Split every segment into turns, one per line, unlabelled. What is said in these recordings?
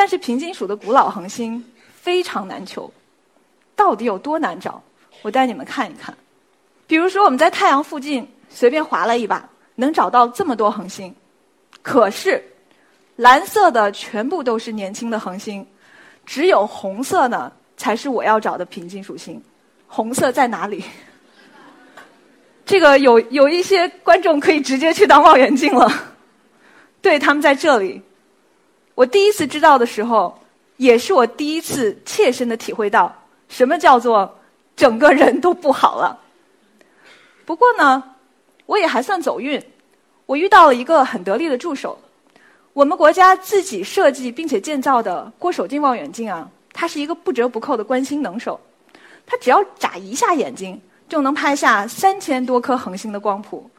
但是平金属的古老恒星非常难求，到底有多难找？我带你们看一看。比如说，我们在太阳附近随便划了一把，能找到这么多恒星。可是，蓝色的全部都是年轻的恒星，只有红色呢才是我要找的平金属星。红色在哪里？这个有有一些观众可以直接去当望远镜了。对，他们在这里。我第一次知道的时候，也是我第一次切身的体会到什么叫做整个人都不好了。不过呢，我也还算走运，我遇到了一个很得力的助手。我们国家自己设计并且建造的郭守敬望远镜啊，它是一个不折不扣的观星能手，它只要眨一下眼睛就能拍下三千多颗恒星的光谱，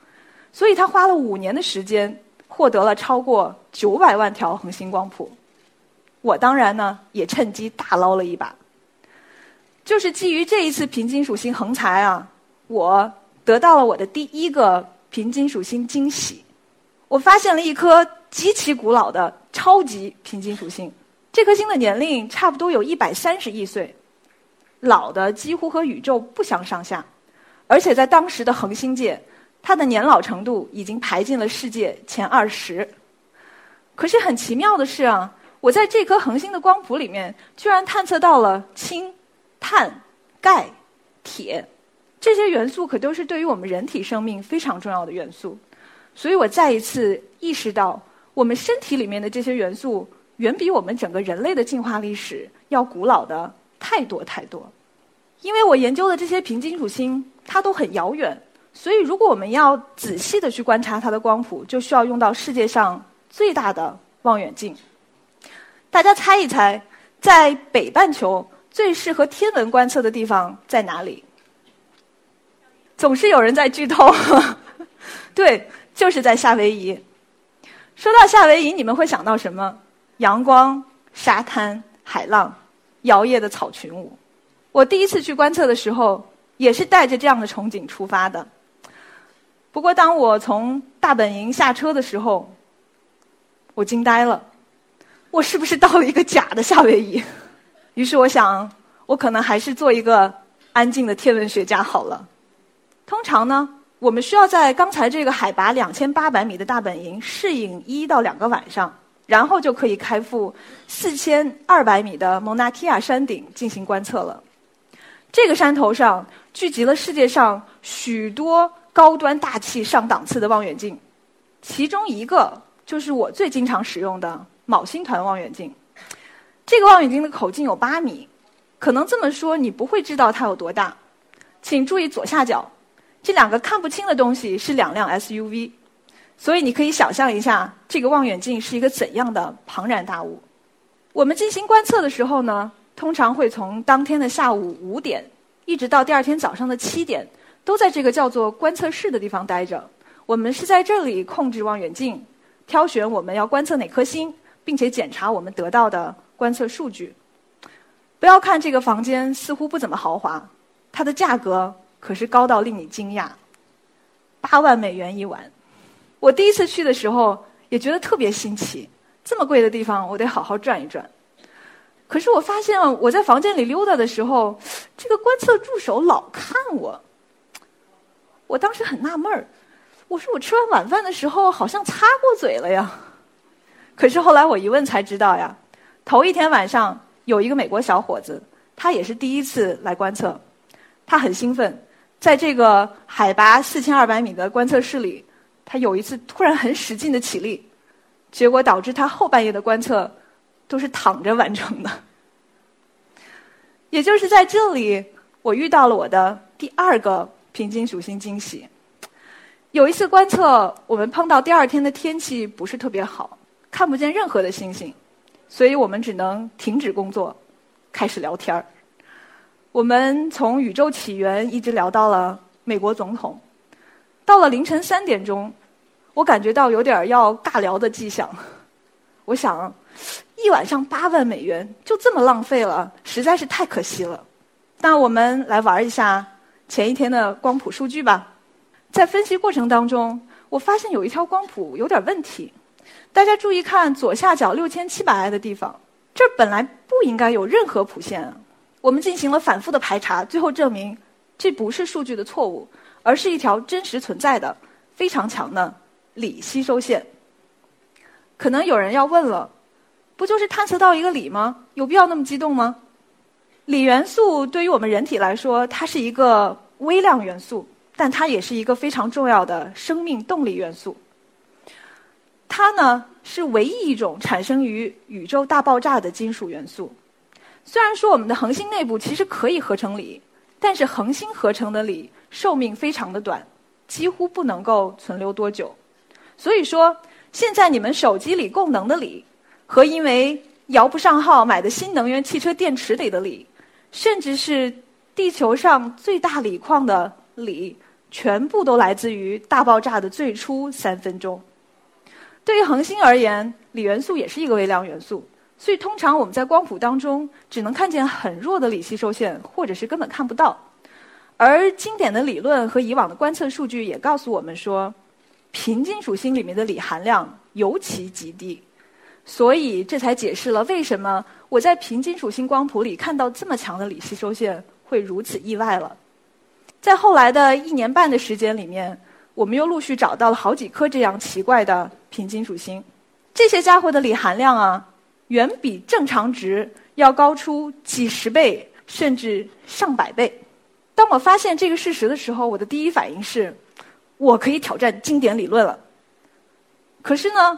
所以他花了五年的时间。获得了超过九百万条恒星光谱，我当然呢也趁机大捞了一把。就是基于这一次平金属星横财啊，我得到了我的第一个平金属星惊喜。我发现了一颗极其古老的超级平金属星，这颗星的年龄差不多有一百三十亿岁，老的几乎和宇宙不相上下，而且在当时的恒星界。它的年老程度已经排进了世界前二十。可是很奇妙的是啊，我在这颗恒星的光谱里面，居然探测到了氢、碳、钙、铁这些元素，可都是对于我们人体生命非常重要的元素。所以我再一次意识到，我们身体里面的这些元素，远比我们整个人类的进化历史要古老的太多太多。因为我研究的这些平金属星，它都很遥远。所以，如果我们要仔细的去观察它的光谱，就需要用到世界上最大的望远镜。大家猜一猜，在北半球最适合天文观测的地方在哪里？总是有人在剧透，对，就是在夏威夷。说到夏威夷，你们会想到什么？阳光、沙滩、海浪、摇曳的草裙舞。我第一次去观测的时候，也是带着这样的憧憬出发的。不过，当我从大本营下车的时候，我惊呆了。我是不是到了一个假的夏威夷？于是我想，我可能还是做一个安静的天文学家好了。通常呢，我们需要在刚才这个海拔两千八百米的大本营适应一到两个晚上，然后就可以开赴四千二百米的蒙纳提亚山顶进行观测了。这个山头上聚集了世界上许多。高端大气上档次的望远镜，其中一个就是我最经常使用的昴星团望远镜。这个望远镜的口径有八米，可能这么说你不会知道它有多大。请注意左下角这两个看不清的东西是两辆 SUV，所以你可以想象一下这个望远镜是一个怎样的庞然大物。我们进行观测的时候呢，通常会从当天的下午五点一直到第二天早上的七点。都在这个叫做观测室的地方待着。我们是在这里控制望远镜，挑选我们要观测哪颗星，并且检查我们得到的观测数据。不要看这个房间似乎不怎么豪华，它的价格可是高到令你惊讶，八万美元一晚。我第一次去的时候也觉得特别新奇，这么贵的地方我得好好转一转。可是我发现我在房间里溜达的时候，这个观测助手老看我。我当时很纳闷儿，我说我吃完晚饭的时候好像擦过嘴了呀，可是后来我一问才知道呀，头一天晚上有一个美国小伙子，他也是第一次来观测，他很兴奋，在这个海拔四千二百米的观测室里，他有一次突然很使劲的起立，结果导致他后半夜的观测都是躺着完成的，也就是在这里，我遇到了我的第二个。平金属星惊喜。有一次观测，我们碰到第二天的天气不是特别好，看不见任何的星星，所以我们只能停止工作，开始聊天儿。我们从宇宙起源一直聊到了美国总统，到了凌晨三点钟，我感觉到有点要尬聊的迹象。我想，一晚上八万美元就这么浪费了，实在是太可惜了。那我们来玩一下前一天的光谱数据吧。在分析过程当中，我发现有一条光谱有点问题。大家注意看左下角六千七百 i 的地方，这本来不应该有任何谱线。我们进行了反复的排查，最后证明这不是数据的错误，而是一条真实存在的非常强的锂吸收线。可能有人要问了，不就是探测到一个锂吗？有必要那么激动吗？锂元素对于我们人体来说，它是一个微量元素，但它也是一个非常重要的生命动力元素。它呢是唯一一种产生于宇宙大爆炸的金属元素。虽然说我们的恒星内部其实可以合成锂，但是恒星合成的锂寿命非常的短，几乎不能够存留多久。所以说，现在你们手机里供能的锂，和因为摇不上号买的新能源汽车电池里的锂，甚至是地球上最大锂矿的锂，全部都来自于大爆炸的最初三分钟。对于恒星而言，锂元素也是一个微量元素。所以，通常我们在光谱当中只能看见很弱的锂吸收线，或者是根本看不到。而经典的理论和以往的观测数据也告诉我们说，平金属星里面的锂含量尤其极低。所以，这才解释了为什么我在平金属星光谱里看到这么强的锂吸收线会如此意外了。在后来的一年半的时间里面，我们又陆续找到了好几颗这样奇怪的平金属星，这些家伙的锂含量啊。远比正常值要高出几十倍，甚至上百倍。当我发现这个事实的时候，我的第一反应是，我可以挑战经典理论了。可是呢，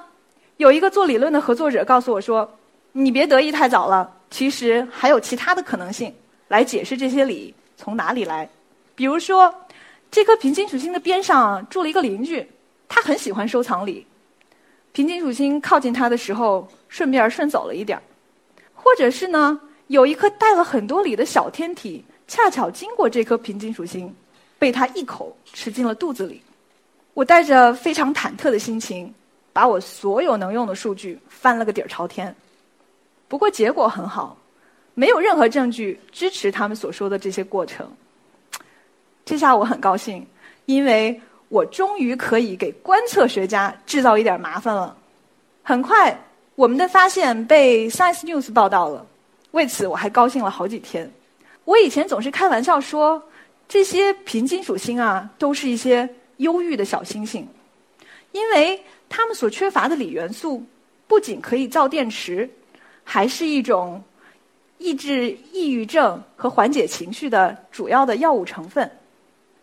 有一个做理论的合作者告诉我说：“你别得意太早了，其实还有其他的可能性来解释这些锂从哪里来。比如说，这颗平金属星的边上住了一个邻居，他很喜欢收藏锂。”平金属星靠近他的时候，顺便顺走了一点儿，或者是呢，有一颗带了很多锂的小天体，恰巧经过这颗平金属星，被他一口吃进了肚子里。我带着非常忐忑的心情，把我所有能用的数据翻了个底儿朝天。不过结果很好，没有任何证据支持他们所说的这些过程。这下我很高兴，因为。我终于可以给观测学家制造一点麻烦了。很快，我们的发现被 Science News 报道了，为此我还高兴了好几天。我以前总是开玩笑说，这些平金属星啊，都是一些忧郁的小星星，因为他们所缺乏的锂元素，不仅可以造电池，还是一种抑制抑郁症和缓解情绪的主要的药物成分。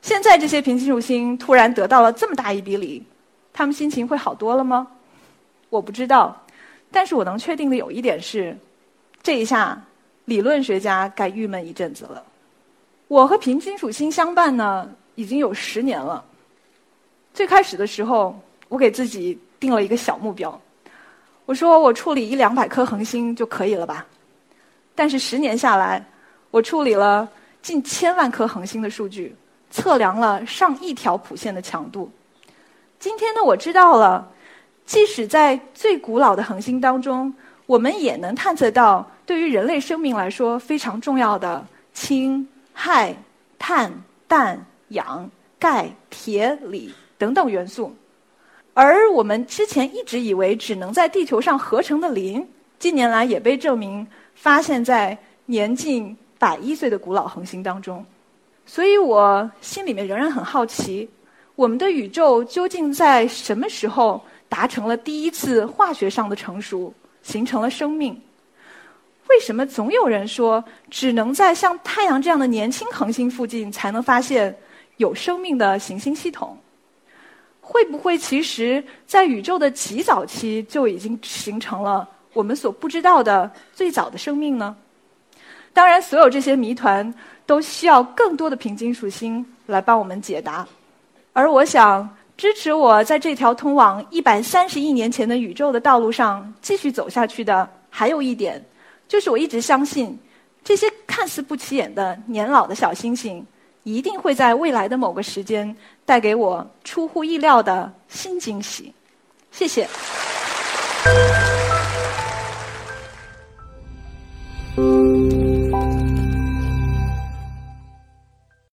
现在这些平金属星突然得到了这么大一笔锂，他们心情会好多了吗？我不知道，但是我能确定的有一点是，这一下理论学家该郁闷一阵子了。我和平金属星相伴呢，已经有十年了。最开始的时候，我给自己定了一个小目标，我说我处理一两百颗恒星就可以了吧。但是十年下来，我处理了近千万颗恒星的数据。测量了上亿条谱线的强度。今天呢，我知道了，即使在最古老的恒星当中，我们也能探测到对于人类生命来说非常重要的氢、氦、碳、氮、氧、钙、铁、锂等等元素。而我们之前一直以为只能在地球上合成的磷，近年来也被证明发现在年近百亿岁的古老恒星当中。所以我心里面仍然很好奇，我们的宇宙究竟在什么时候达成了第一次化学上的成熟，形成了生命？为什么总有人说只能在像太阳这样的年轻恒星附近才能发现有生命的行星系统？会不会其实，在宇宙的极早期就已经形成了我们所不知道的最早的生命呢？当然，所有这些谜团。都需要更多的平金属星来帮我们解答，而我想支持我在这条通往一百三十亿年前的宇宙的道路上继续走下去的，还有一点，就是我一直相信，这些看似不起眼的年老的小星星，一定会在未来的某个时间带给我出乎意料的新惊喜。谢谢。